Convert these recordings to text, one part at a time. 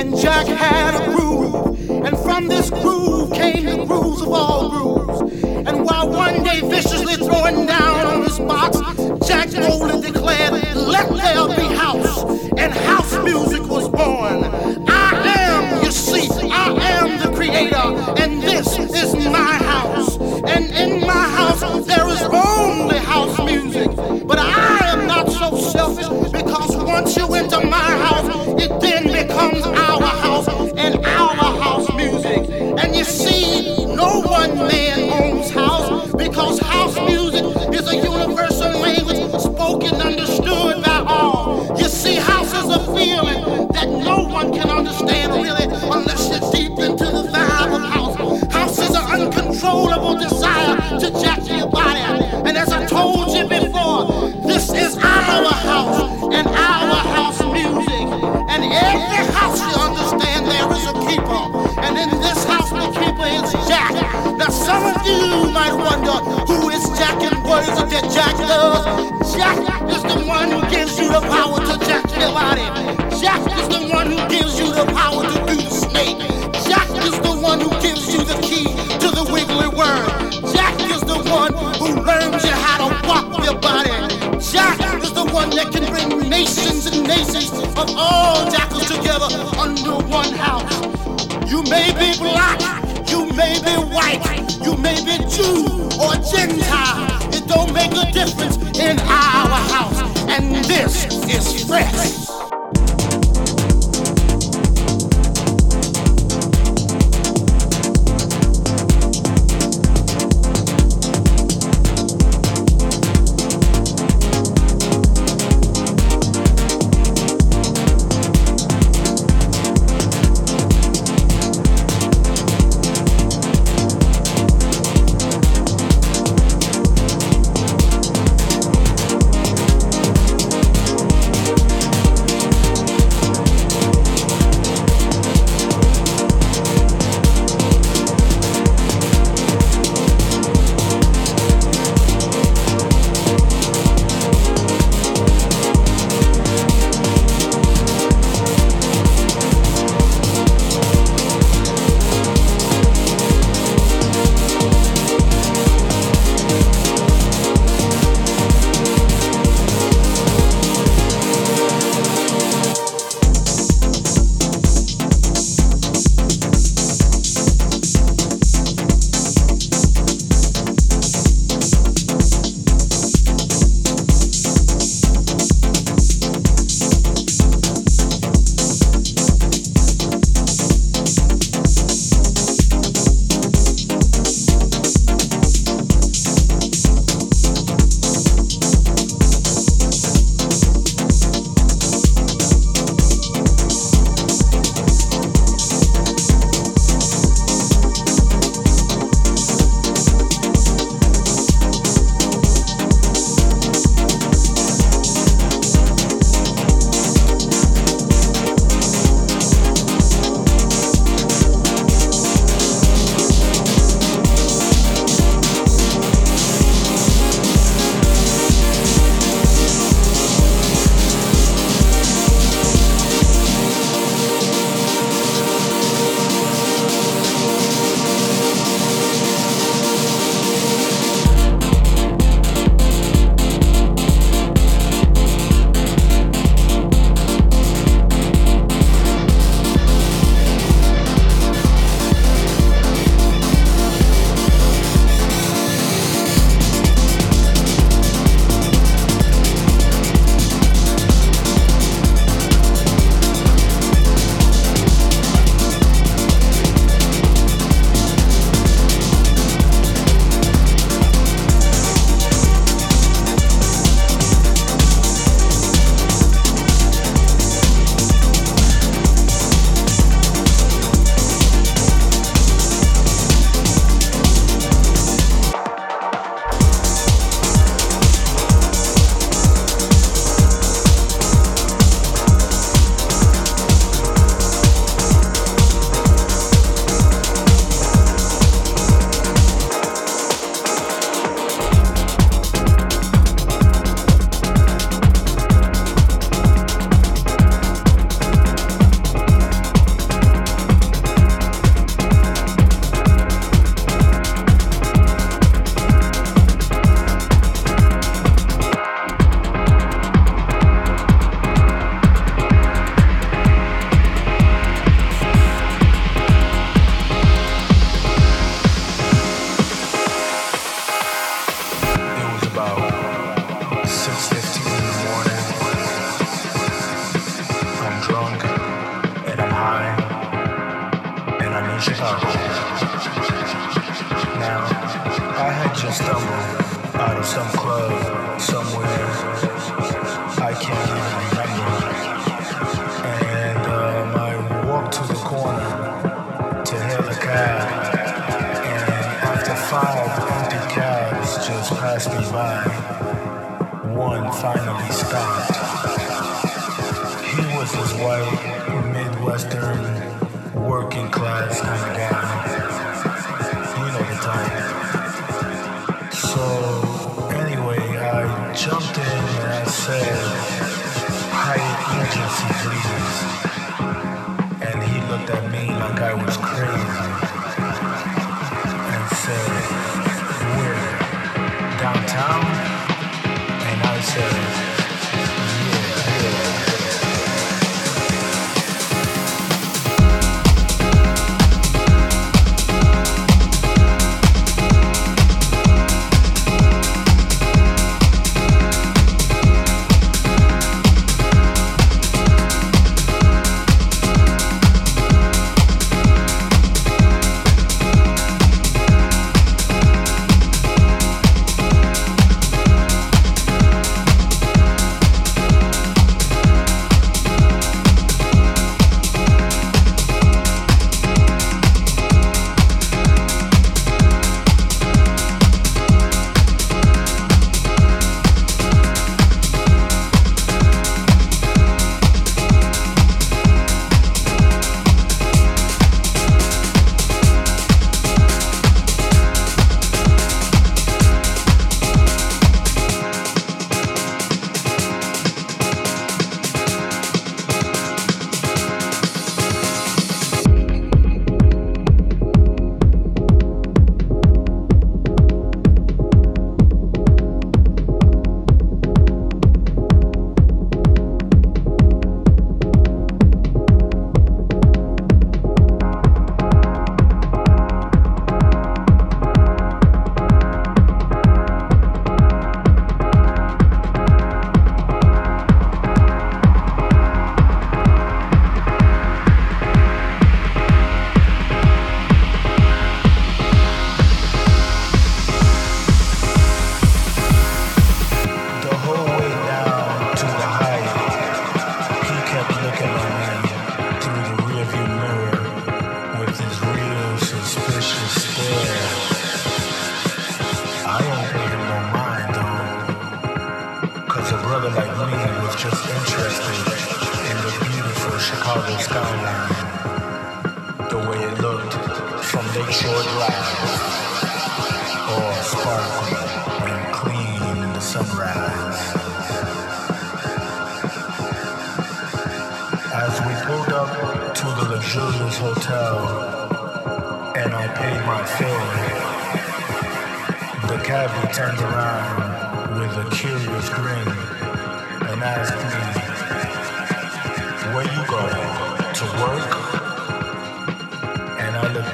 And Jack had a groove, and from this groove came the grooves of all grooves. And while one day viciously throwing down on his box, Jack Rowland declared, Let there be house, and house music was born. I am, you see, I am the creator, and this is my house. And in my house, there is only house music. But I am not so selfish because once you enter my house, it then becomes one can understand really unless you're deep into the vibe of house. House is an uncontrollable desire to jack your body. And as I told you before, this is our house and our house music. And every house you understand there is a keeper. And in this house the keeper is Jack. Now some of you might wonder who is Jack and what is it that Jack does? one who gives you the power to jack your body. Jack is the one who gives you the power to do the snake. Jack is the one who gives you the key to the wiggly word. Jack is the one who learns you how to walk your body. Jack is the one that can bring nations and nations of all jackals together under one house. You may be black, you may be white, you may be Jew or Gentile. It don't make a difference in how Express.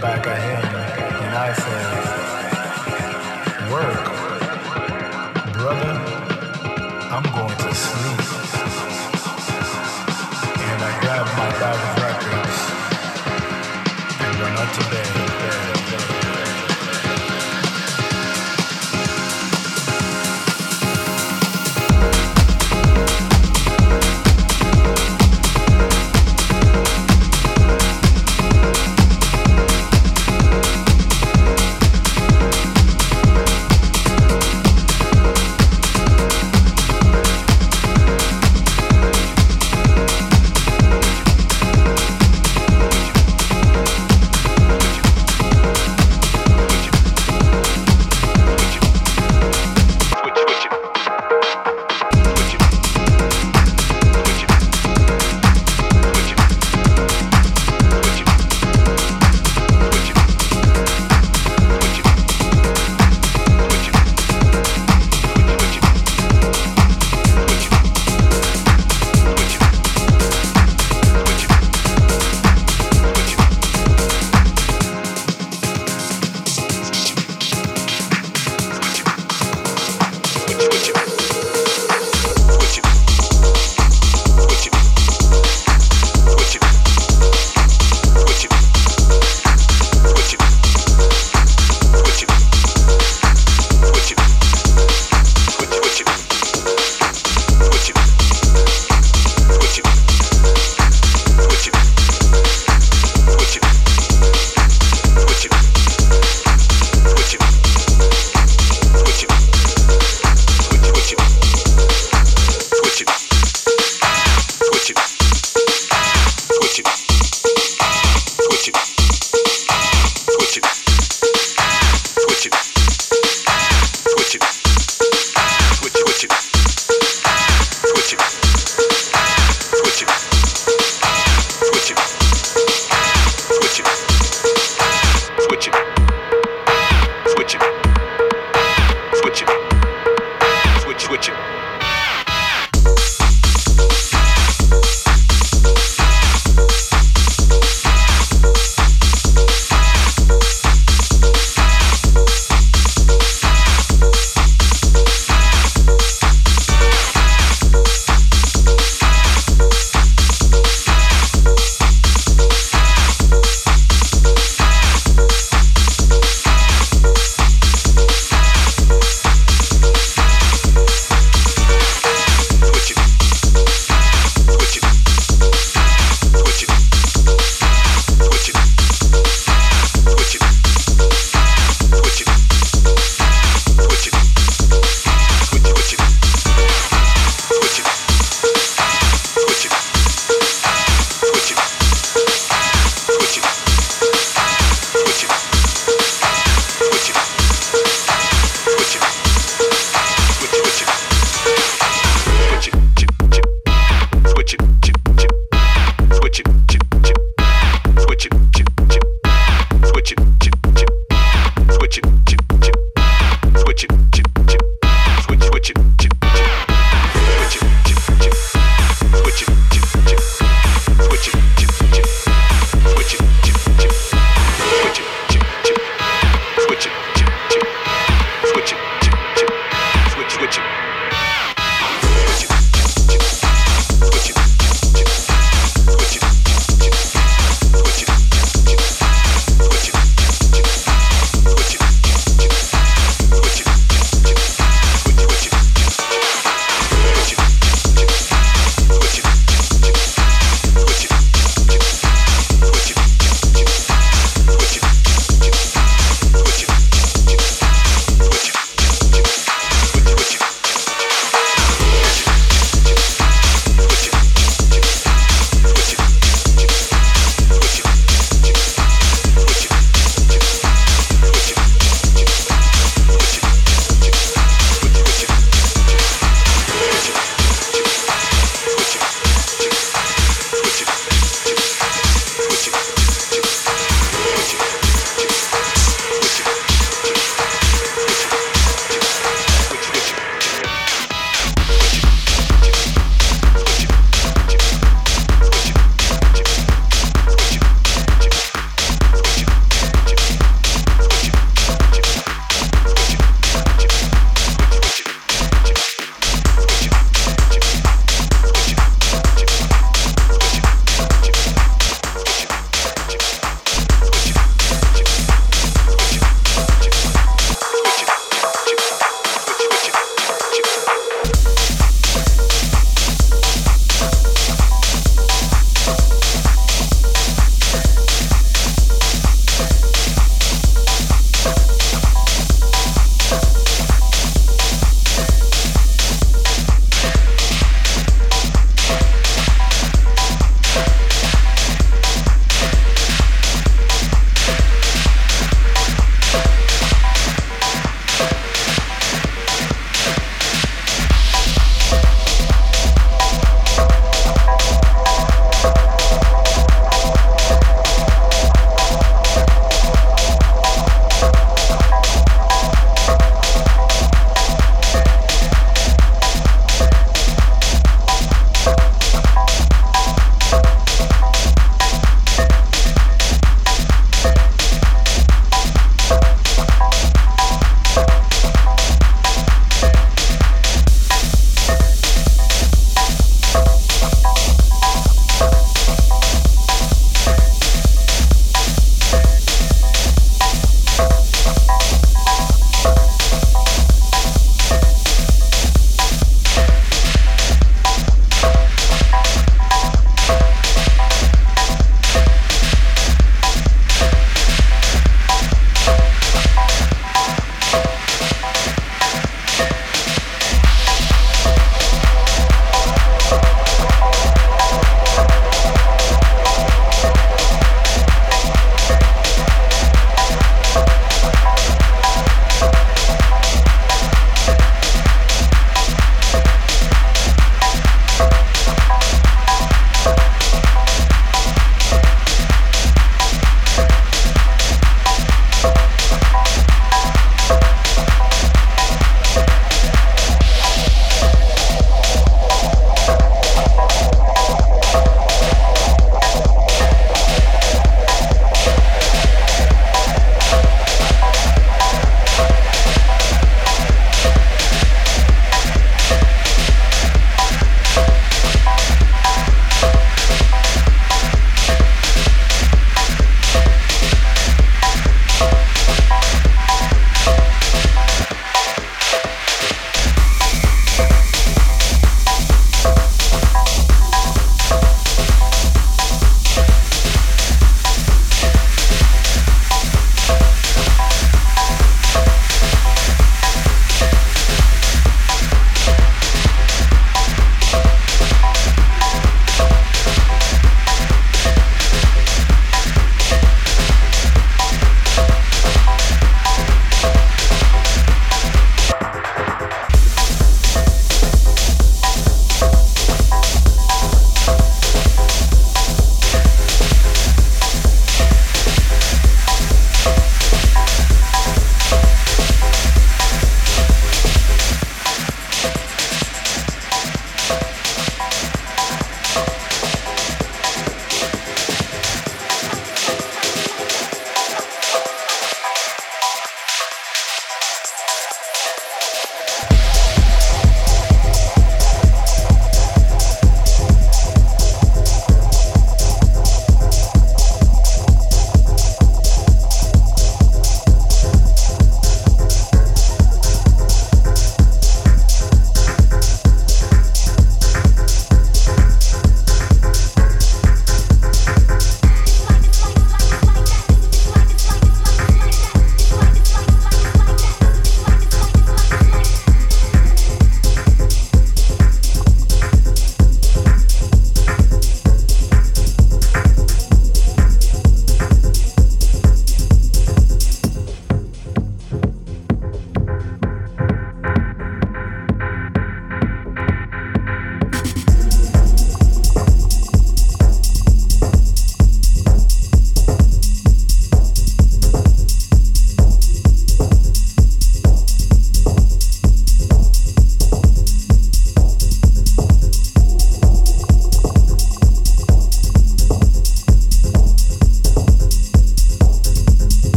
back at him, and I said, Work, brother, I'm going to sleep. And I grabbed my bag of records and went out to bed. switch it.